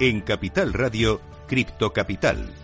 En Capital Radio, Cripto Capital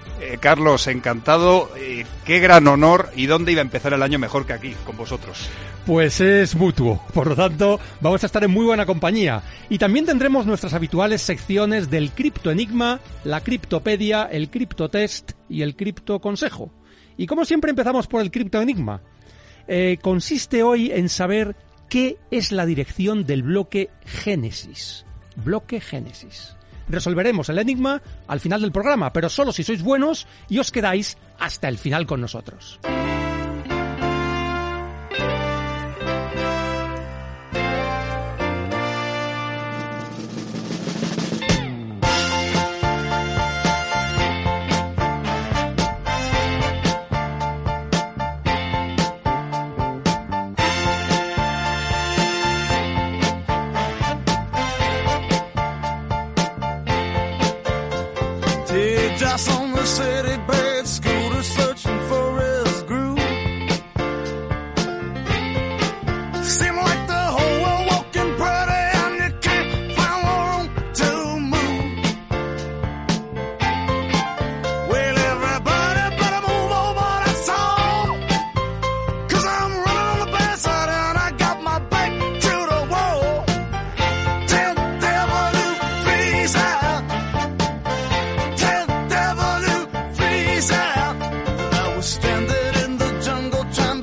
Eh, Carlos, encantado. Eh, qué gran honor. ¿Y dónde iba a empezar el año mejor que aquí, con vosotros? Pues es mutuo. Por lo tanto, vamos a estar en muy buena compañía. Y también tendremos nuestras habituales secciones del Cripto Enigma, la Criptopedia, el Cripto Test y el Cripto Consejo. Y como siempre empezamos por el Cripto Enigma. Eh, consiste hoy en saber qué es la dirección del bloque Génesis. Bloque Génesis. Resolveremos el enigma al final del programa, pero solo si sois buenos y os quedáis hasta el final con nosotros.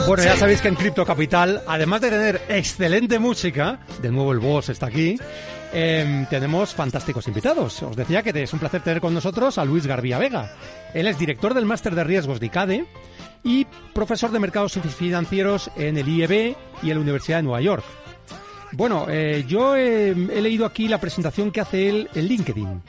Bueno, ya sabéis que en Crypto Capital, además de tener excelente música, de nuevo el boss está aquí, eh, tenemos fantásticos invitados. Os decía que es un placer tener con nosotros a Luis Garbía Vega. Él es director del Máster de Riesgos de ICADE y profesor de Mercados Financieros en el IEB y en la Universidad de Nueva York. Bueno, eh, yo he, he, leído aquí la presentación que hace él en LinkedIn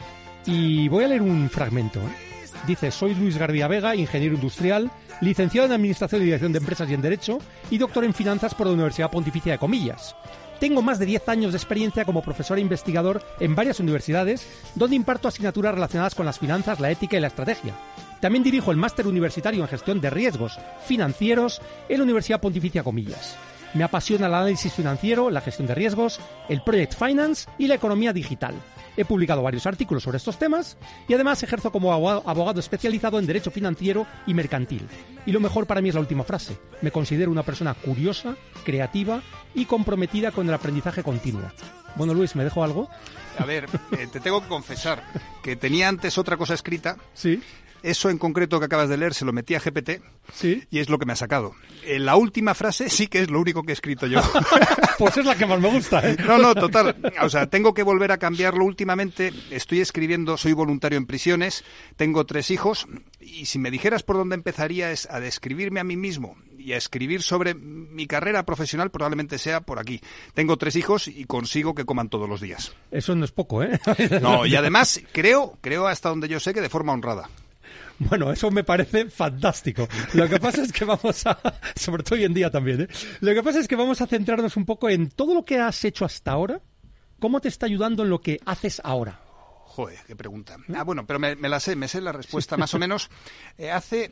y voy a leer un fragmento. ¿eh? Dice, soy Luis Garbía Vega, ingeniero industrial, licenciado en Administración y Dirección de Empresas y en Derecho y doctor en Finanzas por la Universidad Pontificia de Comillas. Tengo más de 10 años de experiencia como profesor e investigador en varias universidades, donde imparto asignaturas relacionadas con las finanzas, la ética y la estrategia. También dirijo el máster universitario en gestión de riesgos financieros en la Universidad Pontificia Comillas. Me apasiona el análisis financiero, la gestión de riesgos, el project finance y la economía digital. He publicado varios artículos sobre estos temas y además ejerzo como abogado especializado en derecho financiero y mercantil. Y lo mejor para mí es la última frase. Me considero una persona curiosa, creativa y comprometida con el aprendizaje continuo. Bueno, Luis, ¿me dejo algo? A ver, eh, te tengo que confesar que tenía antes otra cosa escrita. Sí. Eso en concreto que acabas de leer se lo metí a GPT ¿Sí? y es lo que me ha sacado. En la última frase sí que es lo único que he escrito yo. pues es la que más me gusta. ¿eh? No, no, total. O sea, tengo que volver a cambiarlo últimamente. Estoy escribiendo, soy voluntario en prisiones, tengo tres hijos y si me dijeras por dónde empezaría es a describirme a mí mismo y a escribir sobre mi carrera profesional probablemente sea por aquí. Tengo tres hijos y consigo que coman todos los días. Eso no es poco, ¿eh? No, y además creo, creo hasta donde yo sé que de forma honrada. Bueno, eso me parece fantástico. Lo que pasa es que vamos a, sobre todo hoy en día también, ¿eh? lo que pasa es que vamos a centrarnos un poco en todo lo que has hecho hasta ahora, cómo te está ayudando en lo que haces ahora. Joder, qué pregunta. Ah, bueno, pero me, me la sé, me sé la respuesta más o menos. Eh, hace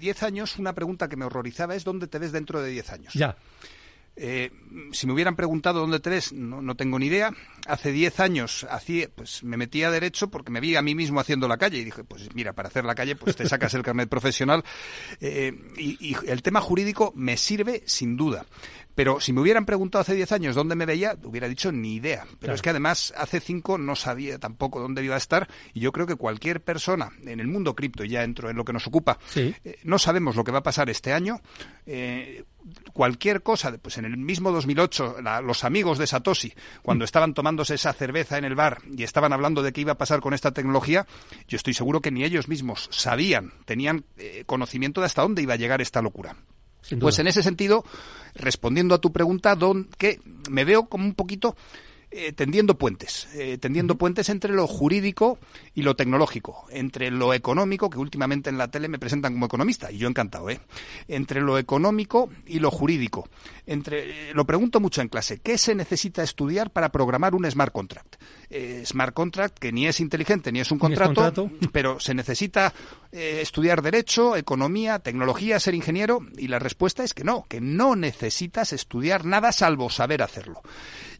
10 eh, años una pregunta que me horrorizaba es ¿dónde te ves dentro de 10 años? Ya. Eh, si me hubieran preguntado dónde te ves, no, no tengo ni idea. Hace 10 años hacía, pues me metí a derecho porque me vi a mí mismo haciendo la calle y dije, pues mira, para hacer la calle, pues te sacas el carnet profesional. Eh, y el tema jurídico me sirve sin duda Pero si me hubieran preguntado hace 10 años dónde me veía, hubiera dicho ni idea. Pero Claro. es que además hace 5 no sabía tampoco dónde iba a estar y yo creo que cualquier persona en el mundo cripto, ya entro en lo que nos ocupa, Sí. eh, no sabemos lo que va a pasar este año. Eh, cualquier cosa, pues en el mismo 2008, la- los amigos de Satoshi, cuando estaban tomándose esa cerveza en el bar y estaban hablando de qué iba a pasar con esta tecnología, yo estoy seguro que ni ellos mismos sabían, tenían eh, conocimiento de hasta dónde iba a llegar esta locura. Pues en ese sentido, respondiendo a tu pregunta, Don, que me veo como un poquito eh, tendiendo puentes, eh, tendiendo puentes entre lo jurídico y lo tecnológico, entre lo económico, que últimamente en la tele me presentan como economista, y yo encantado, ¿eh? Entre lo económico y lo jurídico. Entre, eh, lo pregunto mucho en clase, ¿qué se necesita estudiar para programar un smart contract? Smart contract que ni es inteligente ni es un es contrato, contrato. pero se necesita estudiar derecho, economía, tecnología, ser ingeniero y la respuesta es que no, que no necesitas estudiar nada salvo saber hacerlo.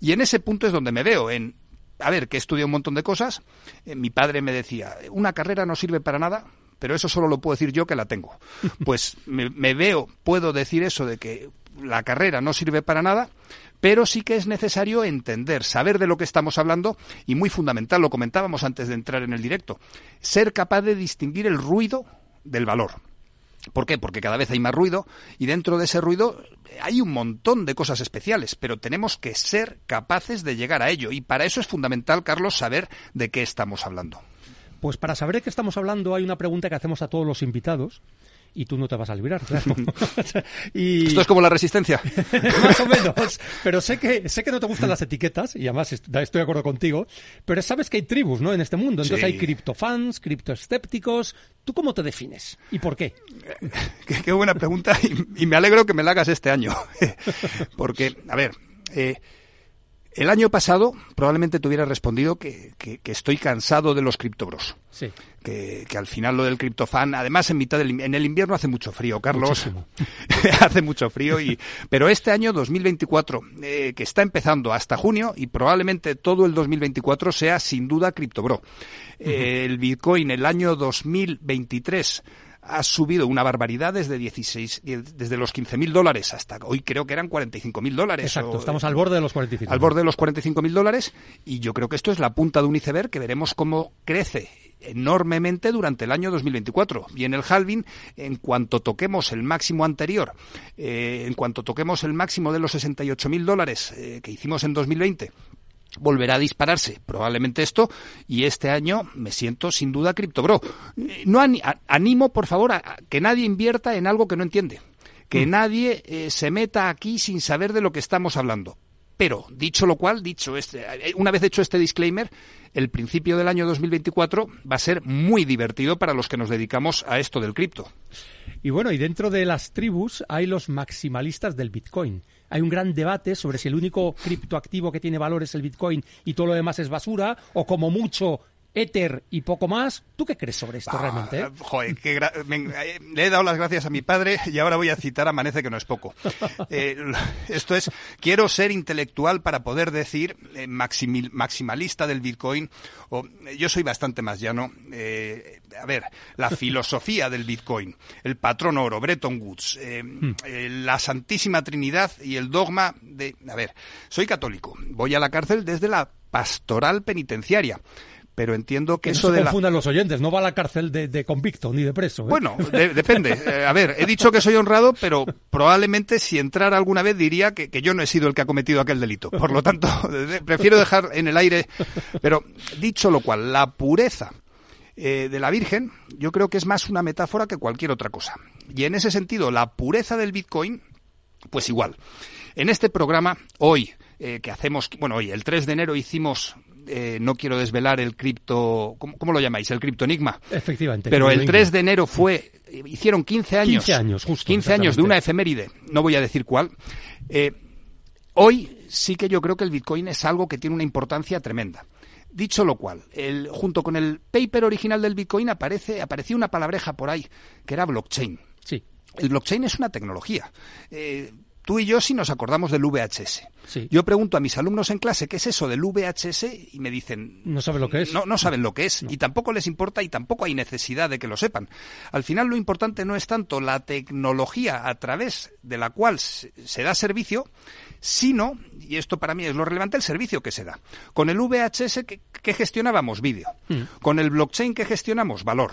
Y en ese punto es donde me veo en a ver, que he estudiado un montón de cosas. Eh, mi padre me decía, una carrera no sirve para nada, pero eso solo lo puedo decir yo que la tengo. Pues me, me veo, puedo decir eso de que la carrera no sirve para nada, pero sí que es necesario entender, saber de lo que estamos hablando y muy fundamental, lo comentábamos antes de entrar en el directo, ser capaz de distinguir el ruido del valor. ¿Por qué? Porque cada vez hay más ruido y dentro de ese ruido hay un montón de cosas especiales, pero tenemos que ser capaces de llegar a ello y para eso es fundamental, Carlos, saber de qué estamos hablando. Pues para saber de qué estamos hablando hay una pregunta que hacemos a todos los invitados y tú no te vas a librar, claro. y Esto es como la resistencia. más o menos, pero sé que sé que no te gustan las etiquetas y además est- estoy de acuerdo contigo, pero sabes que hay tribus, ¿no? En este mundo, entonces Sí. hay criptofans, criptoescépticos. ¿Tú cómo te defines y por qué? qué, qué buena pregunta y, y me alegro que me la hagas este año. Porque, a ver, eh, el año pasado probablemente te hubiera respondido que, que- que estoy cansado de los criptobros. Sí. Que, que al final lo del criptofan, además en mitad del, en el invierno hace mucho frío, Carlos. Hace mucho frío y pero este año 2024 eh, que está empezando hasta junio y probablemente todo el 2024 sea sin duda criptobro. Eh, el Bitcoin el año 2023 ha subido una barbaridad desde 16 desde los 15.000 dólares hasta hoy creo que eran 45.000 dólares. Exacto, o- estamos al borde de los 45. al borde de los 45.000 dólares y yo creo que esto es la punta de un iceberg que veremos cómo crece enormemente durante el año 2024. Y en el halving, en cuanto toquemos el máximo anterior, eh, en cuanto toquemos el máximo de los 68.000 dólares eh, que hicimos en 2020, volverá a dispararse probablemente esto y este año me siento sin duda criptobro. No animo, por favor, a, que nadie invierta en algo que no entiende. Que nadie eh, se meta aquí sin saber de lo que estamos hablando. Pero, dicho lo cual, dicho este, eh, una vez hecho este disclaimer, el principio del año 2024 va a ser muy divertido para los que nos dedicamos a esto del cripto. Y bueno, y dentro de las tribus hay los maximalistas del Bitcoin. Hay un gran debate sobre si el único criptoactivo que tiene valor es el Bitcoin y todo lo demás es basura, o como mucho Ether y poco más. ¿Tú qué crees sobre esto realmente? eh? Joder, qué gra- me- eh, le he dado las gracias a mi padre y ahora voy a citar Amanece que no es poco. Eh, esto es, quiero ser intelectual para poder decir eh, maximalista del Bitcoin. O, yo soy bastante más llano. A ver, la filosofía del Bitcoin, el patrón oro, Bretton Woods, eh, la Santísima Trinidad y el dogma de... A ver, soy católico, voy a la cárcel desde la pastoral penitenciaria. Pero entiendo que, Que no eso se de la los oyentes, no va a la cárcel de, de convicto ni de preso. ¿eh? bueno, de- depende. Eh, a ver, he dicho que soy honrado, pero probablemente si entrara alguna vez diría que, que yo no he sido el que ha cometido aquel delito. Por lo tanto, prefiero dejar en el aire. Pero dicho lo cual, la pureza eh, de la Virgen yo creo que es más una metáfora que cualquier otra cosa. Y en ese sentido, la pureza del Bitcoin, pues igual. En este programa, hoy, eh, que hacemos, bueno, hoy, el 3 de enero hicimos, eh, no quiero desvelar el cripto, ¿cómo, cómo lo llamáis? El criptoenigma. Efectivamente. Pero el lo 3 de enero fue, hicieron 15 años. 15 años, justo, 15 años de una efeméride, no voy a decir cuál. Eh, hoy sí que yo creo que el Bitcoin es algo que tiene una importancia tremenda. Dicho lo cual, el, junto con el paper original del Bitcoin aparece, apareció una palabreja por ahí, que era blockchain. Sí. El blockchain es una tecnología. Eh, tú y yo sí nos acordamos del VHS. Yo pregunto a mis alumnos en clase qué es eso del VHS y me dicen... No saben lo que es. No, no saben lo que es y tampoco les importa y tampoco hay necesidad de que lo sepan. Al final lo importante no es tanto la tecnología a través de la cual se da servicio, sino, y esto para mí es lo relevante, el servicio que se da. Con el VHS que, gestionábamos vídeo, mm. con el blockchain que gestionamos valor.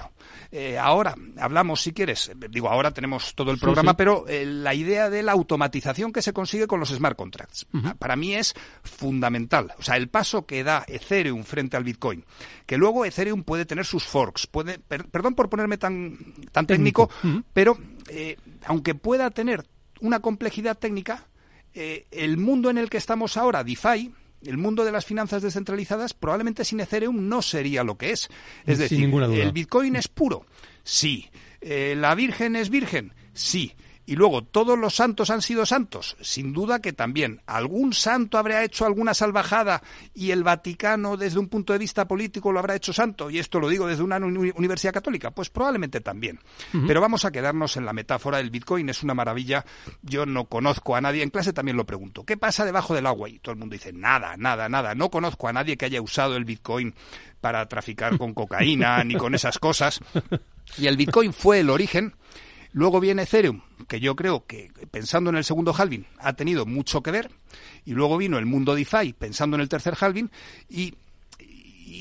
Eh, ahora hablamos, si quieres, digo, ahora tenemos todo el programa, pero eh, la idea de la automatización que se consigue con los smart contracts, para mí es fundamental. O sea, el paso que da Ethereum frente al Bitcoin, que luego Ethereum puede tener sus forks, puede, perdón por ponerme tan, tan técnico, pero eh, aunque pueda tener una complejidad técnica, eh, el mundo en el que estamos ahora, DeFi, el mundo de las finanzas descentralizadas, probablemente sin Ethereum no sería lo que es. Es decir, ¿el Bitcoin es puro? Sí. Eh, ¿La Virgen es virgen? Sí. Y luego, ¿todos los santos han sido santos? Sin duda que también. ¿Algún santo habrá hecho alguna salvajada y el Vaticano, desde un punto de vista político, lo habrá hecho santo? Y esto lo digo desde una universidad católica. Pues probablemente también. Pero vamos a quedarnos en la metáfora. El Bitcoin es una maravilla. Yo no conozco a nadie. En clase también lo pregunto. ¿Qué pasa debajo del agua? Y todo el mundo dice, nada, nada, nada. No conozco a nadie que haya usado el Bitcoin para traficar con cocaína ni con esas cosas. Y el Bitcoin fue el origen Luego viene Ethereum, que yo creo que, pensando en el segundo halving, ha tenido mucho que ver. Y luego vino el mundo DeFi, pensando en el tercer halving. Y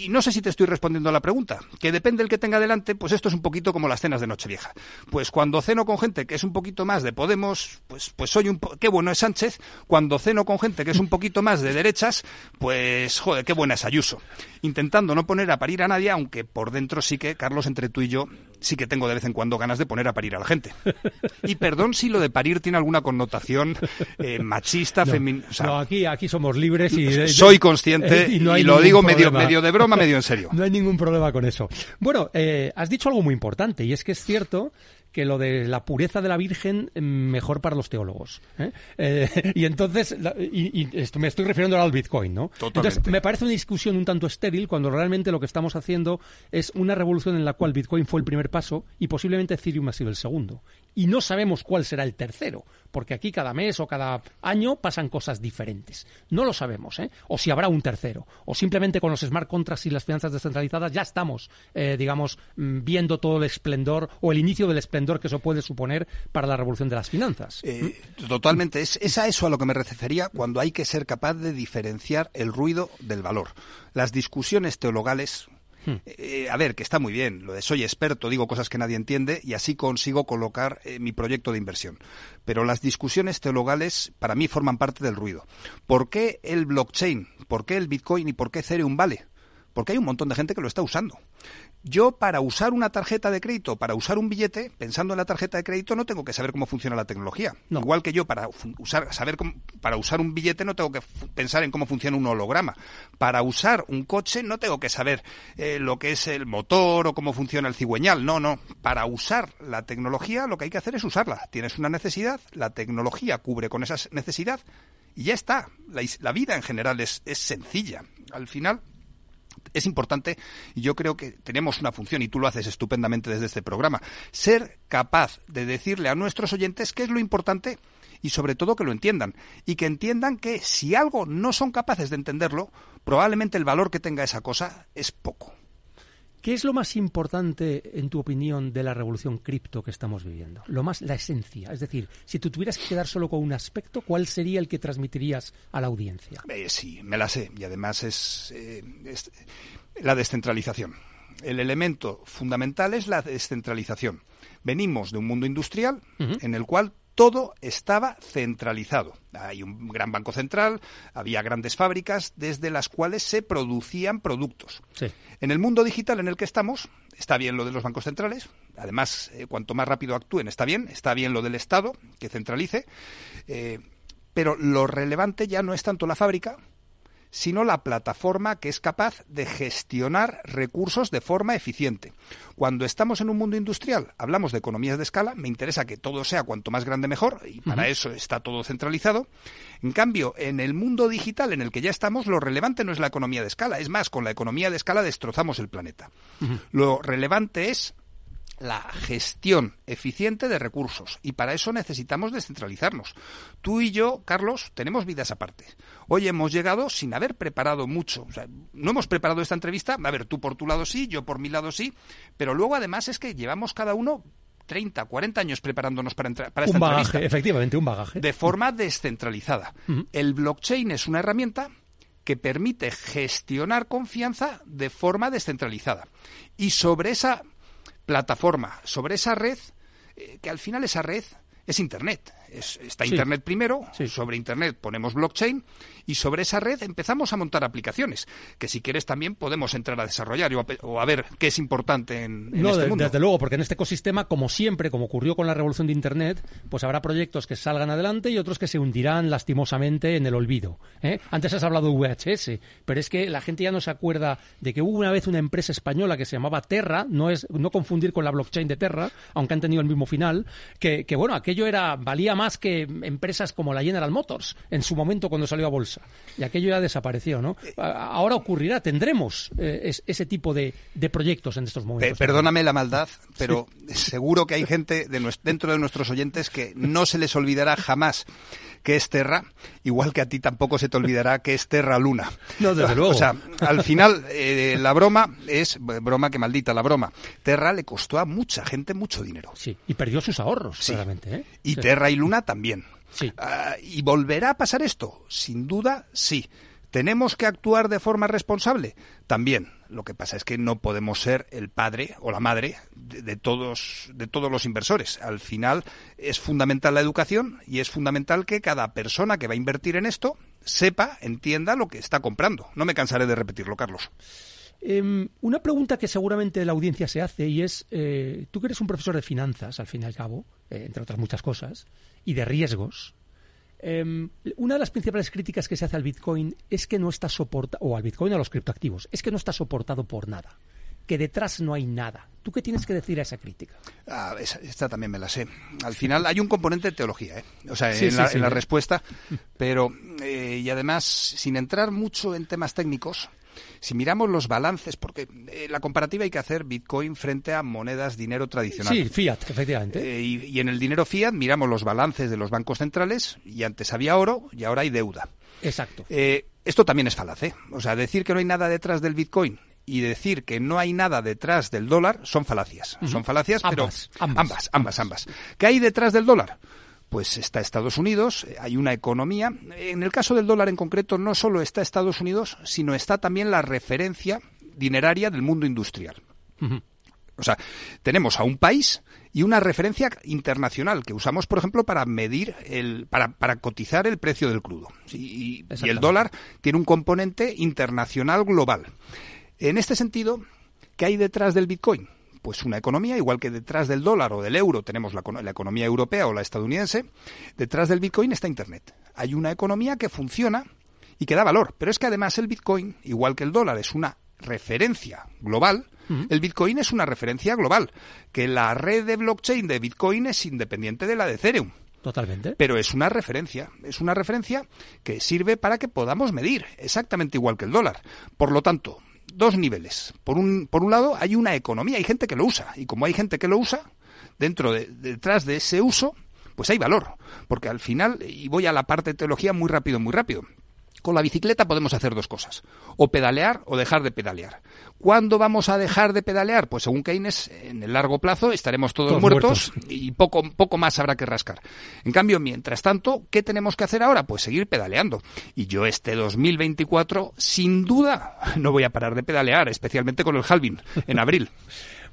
no sé si te estoy respondiendo a la pregunta, que depende del que tenga delante, pues esto es un poquito como las cenas de Nochevieja. Pues cuando ceno con gente que es un poquito más de Podemos, pues, pues soy un... qué bueno es Sánchez. Cuando ceno con gente que es un poquito más de derechas, pues joder, qué buena es Ayuso. Intentando no poner a parir a nadie, aunque por dentro sí que, Carlos, entre tú y yo, sí que tengo de vez en cuando ganas de poner a parir a la gente. Y perdón si lo de parir tiene alguna connotación eh, machista, feminista. no, aquí, aquí somos libres y... soy consciente y, lo digo medio, medio de broma, medio en serio. No hay ningún problema con eso. Bueno, eh, has dicho algo muy importante y es que es cierto que lo de la pureza de la Virgen mm, mejor para los teólogos. ¿eh? Eh, y entonces, y, esto, me estoy refiriendo al Bitcoin, ¿no? Entonces, me parece una discusión un tanto estéril cuando realmente lo que estamos haciendo es una revolución en la cual Bitcoin fue el primer paso y posiblemente Ethereum ha sido el segundo y no sabemos cuál será el tercero, porque aquí cada mes o cada año pasan cosas diferentes. No lo sabemos, ¿eh? O si habrá un tercero, o simplemente con los smart contracts y las finanzas descentralizadas ya estamos, eh, digamos, mm, viendo todo el esplendor o el inicio del esplendor que eso puede suponer para la revolución de las finanzas. Eh, totalmente. Es, a eso a lo que me refería cuando hay que ser capaz de diferenciar el ruido del valor. Las discusiones teologales Hmm. Eh, a ver, que está muy bien, lo de soy experto, digo cosas que nadie entiende y así consigo colocar eh, mi proyecto de inversión. Pero las discusiones teologales para mí forman parte del ruido. ¿Por qué el blockchain? ¿Por qué el Bitcoin y por qué Ethereum vale? Porque hay un montón de gente que lo está usando. Yo para usar una tarjeta de crédito, para usar un billete, pensando en la tarjeta de crédito, no tengo que saber cómo funciona la tecnología. Igual que yo para usar, saber para usar un billete no tengo que pensar en cómo funciona un holograma. Para usar un coche no tengo que saber eh, lo que es el motor o cómo funciona el cigüeñal. No, no. Para usar la tecnología lo que hay que hacer es usarla. Tienes una necesidad, la tecnología cubre con esa necesidad y ya está. La, la vida en general es, es sencilla. Al final es importante y yo creo que tenemos una función y tú lo haces estupendamente desde este programa, ser capaz de decirle a nuestros oyentes qué es lo importante y sobre todo que lo entiendan y que entiendan que si algo no son capaces de entenderlo, probablemente el valor que tenga esa cosa es poco. ¿Qué es lo más importante, en tu opinión, de la revolución cripto que estamos viviendo? Lo más, la esencia. Es decir, si tú tuvieras que quedar solo con un aspecto, ¿cuál sería el que transmitirías a la audiencia? Eh, sí, me la sé. Y además es, eh, es la descentralización. El elemento fundamental es la descentralización. Venimos de un mundo industrial en el cual todo estaba centralizado. Hay un gran banco central, había grandes fábricas desde las cuales se producían productos. En el mundo digital en el que estamos, está bien lo de los bancos centrales, además, eh, cuanto más rápido actúen, está bien, está bien lo del Estado, que centralice, eh, pero lo relevante ya no es tanto la fábrica, sino la plataforma que es capaz de gestionar recursos de forma eficiente. Cuando estamos en un mundo industrial, hablamos de economías de escala, me interesa que todo sea cuanto más grande mejor, y para eso está todo centralizado. En cambio, en el mundo digital en el que ya estamos, lo relevante no es la economía de escala, es más, con la economía de escala destrozamos el planeta. Lo relevante es la gestión eficiente de recursos y para eso necesitamos descentralizarnos. Tú y yo, Carlos, tenemos vidas aparte. Hoy hemos llegado sin haber preparado mucho. no hemos preparado esta entrevista. A ver, tú por tu lado sí, yo por mi lado sí, pero luego además es que llevamos cada uno 30, 40 años preparándonos para, entrar para esta un bagaje, efectivamente, un bagaje. De forma descentralizada. El blockchain es una herramienta que permite gestionar confianza de forma descentralizada. Y sobre esa plataforma, sobre esa red, eh, que al final esa red es Internet. Está Internet primero, sobre Internet ponemos blockchain y sobre esa red empezamos a montar aplicaciones, que si quieres también podemos entrar a desarrollar o a, ver qué es importante en, este mundo. Desde luego, porque en este ecosistema, como siempre, como ocurrió con la revolución de Internet, pues habrá proyectos que salgan adelante y otros que se hundirán lastimosamente en el olvido. ¿eh? Antes has hablado de VHS, pero es que la gente ya no se acuerda de que hubo una vez una empresa española que se llamaba Terra, no es no confundir con la blockchain de Terra, aunque han tenido el mismo final, que, que bueno, aquello era valía más que empresas como la General Motors en su momento cuando salió a bolsa. Y aquello ya desapareció, ¿no? Ahora ocurrirá, tendremos eh, ese tipo de, proyectos en estos momentos. perdóname la maldad, pero seguro que hay gente dentro de nuestros oyentes que no se les olvidará jamás que es Terra, igual que a ti tampoco se te olvidará que es Terra Luna. No, desde luego. O sea, al final, eh, la broma es, broma que maldita la broma, Terra le costó a mucha gente mucho dinero. Sí, y perdió sus ahorros, claramente. ¿eh? Y Terra y Luna también. Sí. Ah, ¿Y volverá a pasar esto? Sin duda, sí. ¿Tenemos que actuar de forma responsable? También. Lo que pasa es que no podemos ser el padre o la madre de, todos, de todos los inversores. Al final es fundamental la educación y es fundamental que cada persona que va a invertir en esto sepa, entienda lo que está comprando. No me cansaré de repetirlo, Carlos. Em, una pregunta que seguramente la audiencia se hace y es, eh, tú que eres un profesor de finanzas, al fin y al cabo, eh, entre otras muchas cosas, y de riesgos, Em, una de las principales críticas que se hace al Bitcoin es que no está soportado, o al Bitcoin o a los criptoactivos, es que no está soportado por nada que detrás no hay nada. ¿Tú qué tienes que decir a esa crítica? Ah, esta también me la sé. Al final hay un componente de teología, ¿eh? o sea, en, la, respuesta, pero eh, y además sin entrar mucho en temas técnicos, si miramos los balances, porque eh, la comparativa hay que hacer Bitcoin frente a monedas, dinero tradicional. Sí, fiat, efectivamente. Eh, y, en el dinero fiat miramos los balances de los bancos centrales y antes había oro y ahora hay deuda. Exacto. Eh, esto también es falaz, ¿eh? O sea, decir que no hay nada detrás del Bitcoin y decir que no hay nada detrás del dólar son falacias. Son falacias, pero ambas, ambas, ambas, ambas. ¿Qué hay detrás del dólar? Pues está Estados Unidos, eh, hay una economía. En el caso del dólar en concreto, no solo está Estados Unidos, sino está también la referencia dineraria del mundo industrial. O sea, tenemos a un país y una referencia internacional que usamos, por ejemplo, para medir el, para, para cotizar el precio del crudo. y el dólar tiene un componente internacional global. En este sentido, ¿qué hay detrás del Bitcoin? Pues una economía, igual que detrás del dólar o del euro tenemos la, economía europea o la estadounidense, detrás del Bitcoin está Internet. Hay una economía que funciona y que da valor, pero es que además el Bitcoin, igual que el dólar, es una referencia global, el Bitcoin es una referencia global, que la red de blockchain de Bitcoin es independiente de la de Ethereum. Totalmente. Pero es una referencia, es una referencia que sirve para que podamos medir, exactamente igual que el dólar. Por lo tanto, dos niveles. Por un, por un lado, hay una economía, hay gente que lo usa. Y como hay gente que lo usa, dentro de, detrás de ese uso, pues hay valor. Porque al final, y voy a la parte de teología muy rápido, muy rápido. Con la bicicleta podemos hacer dos cosas, o pedalear o dejar de pedalear. ¿Cuándo vamos a dejar de pedalear? Pues según Keynes, en el largo plazo estaremos todos, muertos, y poco, poco más habrá que rascar. En cambio, mientras tanto, ¿qué tenemos que hacer ahora? Pues seguir pedaleando. Y yo este 2024, sin duda, no voy a parar de pedalear, especialmente con el halving en abril.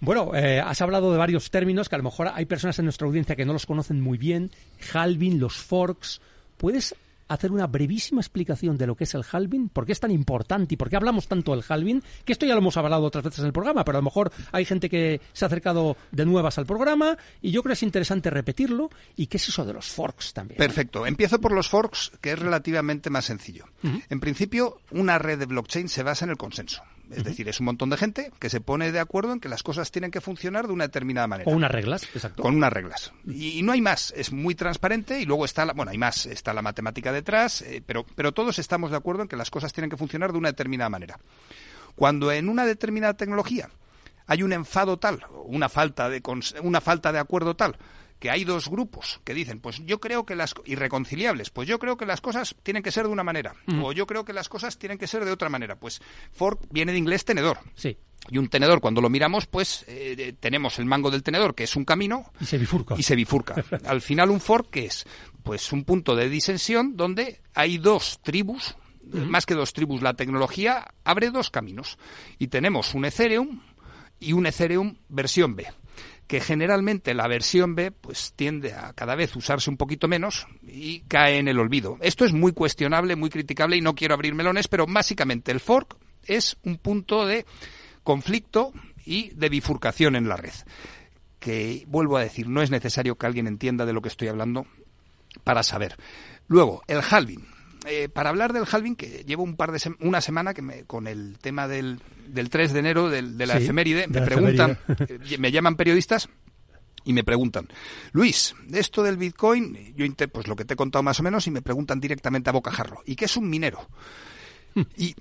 Bueno, eh, has hablado de varios términos que a lo mejor hay personas en nuestra audiencia que no los conocen muy bien. Halving, los forks. ¿Puedes hacer una brevísima explicación de lo que es el halving, por qué es tan importante y por qué hablamos tanto del halving, que esto ya lo hemos hablado otras veces en el programa, pero a lo mejor hay gente que se ha acercado de nuevas al programa y yo creo que es interesante repetirlo y qué es eso de los forks también. Perfecto, empiezo por los forks, que es relativamente más sencillo. En principio, una red de blockchain se basa en el consenso. Es decir, es un montón de gente que se pone de acuerdo en que las cosas tienen que funcionar de una determinada manera. Con unas reglas, exacto. Con unas reglas. Y, no hay más, es muy transparente y luego está, la, bueno, hay más, está la matemática detrás, eh, pero, pero todos estamos de acuerdo en que las cosas tienen que funcionar de una determinada manera. Cuando en una determinada tecnología hay un enfado tal, una falta de, una falta de acuerdo tal, que hay dos grupos que dicen, pues yo creo que las irreconciliables, pues yo creo que las cosas tienen que ser de una manera, o yo creo que las cosas tienen que ser de otra manera. Pues fork viene de inglés tenedor. Sí. Y un tenedor, cuando lo miramos, pues eh, tenemos el mango del tenedor, que es un camino. Y se bifurca. Y se bifurca. Al final, un fork, ¿qué es? Pues un punto de disensión donde hay dos tribus, más que dos tribus, la tecnología abre dos caminos. Y tenemos un Ethereum y un Ethereum versión B que generalmente la versión B pues tiende a cada vez usarse un poquito menos y cae en el olvido. Esto es muy cuestionable, muy criticable y no quiero abrir melones, pero básicamente el fork es un punto de conflicto y de bifurcación en la red. Que vuelvo a decir, no es necesario que alguien entienda de lo que estoy hablando para saber. Luego, el halving. Eh, para hablar del halving, que llevo un par de una semana que me, con el tema del, del 3 de enero de la efeméride, me preguntan, eh, me llaman periodistas y me preguntan, Luis, esto del Bitcoin, yo pues lo que te he contado más o menos y me preguntan directamente a bocajarro, ¿y qué es un minero? Hmm. y,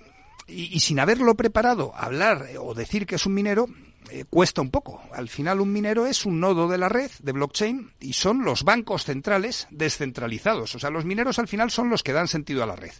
y, sin haberlo preparado, hablar o decir que es un minero, eh, cuesta un poco. Al final un minero es un nodo de la red de blockchain y son los bancos centrales descentralizados. O sea, los mineros al final son los que dan sentido a la red.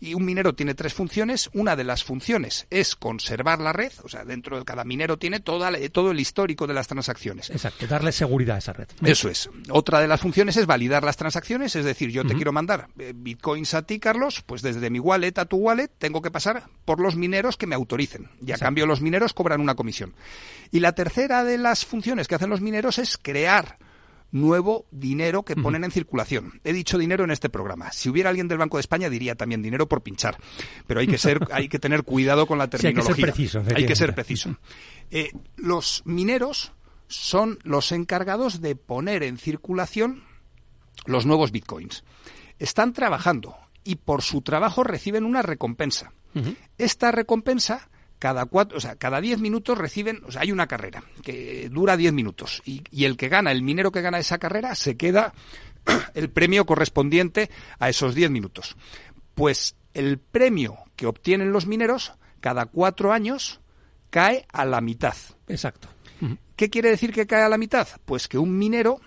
Y un minero tiene tres funciones. Una de las funciones es conservar la red. O sea, dentro de cada minero tiene toda, todo el histórico de las transacciones. Exacto, darle seguridad a esa red. Eso es. Otra de las funciones es validar las transacciones. Es decir, yo te quiero mandar eh, bitcoins a ti, Carlos, pues desde mi wallet a tu wallet tengo que pasar por los mineros que me autoricen. Y a cambio los mineros cobran una comisión. Y la tercera de las funciones que hacen los mineros es crear nuevo dinero que ponen en circulación. He dicho dinero en este programa. Si hubiera alguien del Banco de España diría también dinero por pinchar, pero hay que ser, hay que tener cuidado con la terminología. hay que ser preciso. Hay que ser preciso. Eh, los mineros son los encargados de poner en circulación los nuevos bitcoins. Están trabajando y por su trabajo reciben una recompensa. Esta recompensa cada cuatro, o sea, cada diez minutos reciben, o sea, hay una carrera que dura diez minutos y, y, el que gana, el minero que gana esa carrera, se queda el premio correspondiente a esos diez minutos. Pues el premio que obtienen los mineros cada cuatro años cae a la mitad. Exacto. ¿Qué quiere decir que cae a la mitad? Pues que un minero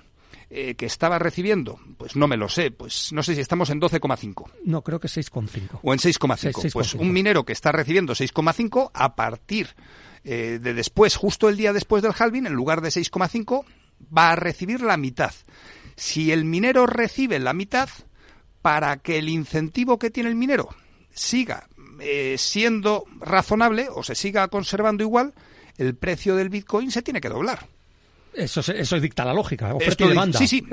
eh, que estaba recibiendo, pues no me lo sé, pues no sé si estamos en 12,5. No, creo que 6,5. O en 6,5. Pues un minero que está recibiendo 6,5 a partir eh, de después, justo el día después del halving, en lugar de 6,5, va a recibir la mitad. Si el minero recibe la mitad, para que el incentivo que tiene el minero siga eh, siendo razonable o se siga conservando igual, el precio del Bitcoin se tiene que doblar. Eso, eso dicta la lógica, oferta y demanda. Sí, sí,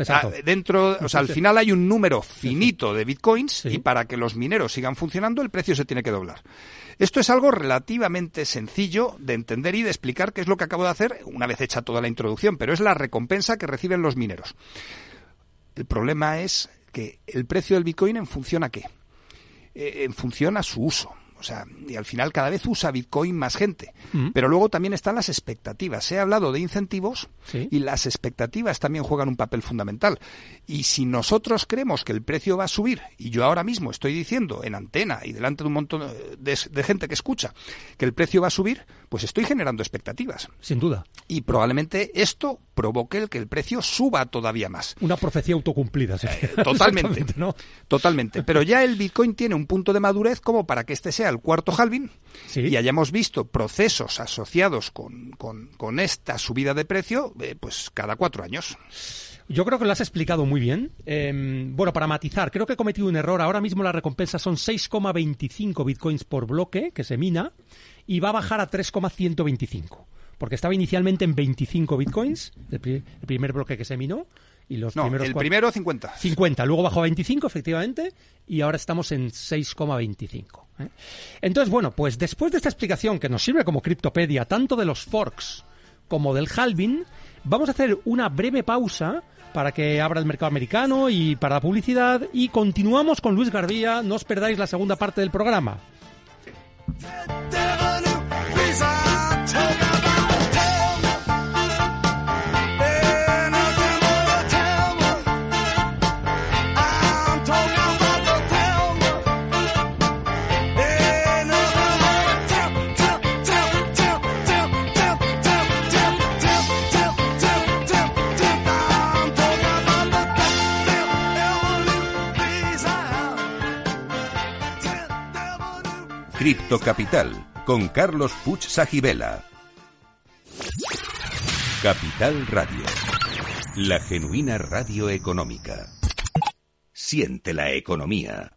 dentro, o sea, al final hay un número finito de bitcoins y para que los mineros sigan funcionando el precio se tiene que doblar. Esto es algo relativamente sencillo de entender y de explicar qué es lo que acabo de hacer una vez hecha toda la introducción, pero es la recompensa que reciben los mineros. El problema es que el precio del bitcoin en función a qué? Eh, en función a su uso. O sea, y al final cada vez usa Bitcoin más gente. Mm. Pero luego también están las expectativas. Se ha hablado de incentivos y las expectativas también juegan un papel fundamental. Y si nosotros creemos que el precio va a subir, y yo ahora mismo estoy diciendo en antena y delante de un montón de, gente que escucha que el precio va a subir, pues estoy generando expectativas. Sin duda. Y probablemente esto provoque el que el precio suba todavía más. Una profecía autocumplida. ¿sí? Eh, totalmente. Totalmente. Pero ya el Bitcoin tiene un punto de madurez como para que este sea el cuarto halving y hayamos visto procesos asociados con, con, esta subida de precio eh, pues cada cuatro años. Yo creo que lo has explicado muy bien. Em, bueno, para matizar, creo que he cometido un error. Ahora mismo la recompensa son 6,25 bitcoins por bloque que se mina y va a bajar a 3,125. Porque estaba inicialmente en 25 bitcoins, el, primer bloque que se minó. Y los no, primeros el primero 50. 50, luego bajó a 25, efectivamente, y ahora estamos en 6,25. ¿eh? Entonces, bueno, pues después de esta explicación que nos sirve como criptopedia, tanto de los forks como del halving, vamos a hacer una breve pausa para que abra el mercado americano y para la publicidad y continuamos con Luis Garbía, no os perdáis la segunda parte del programa. Capital con Carlos Puch Sajibela. Capital Radio. La genuina radio económica. Siente la economía.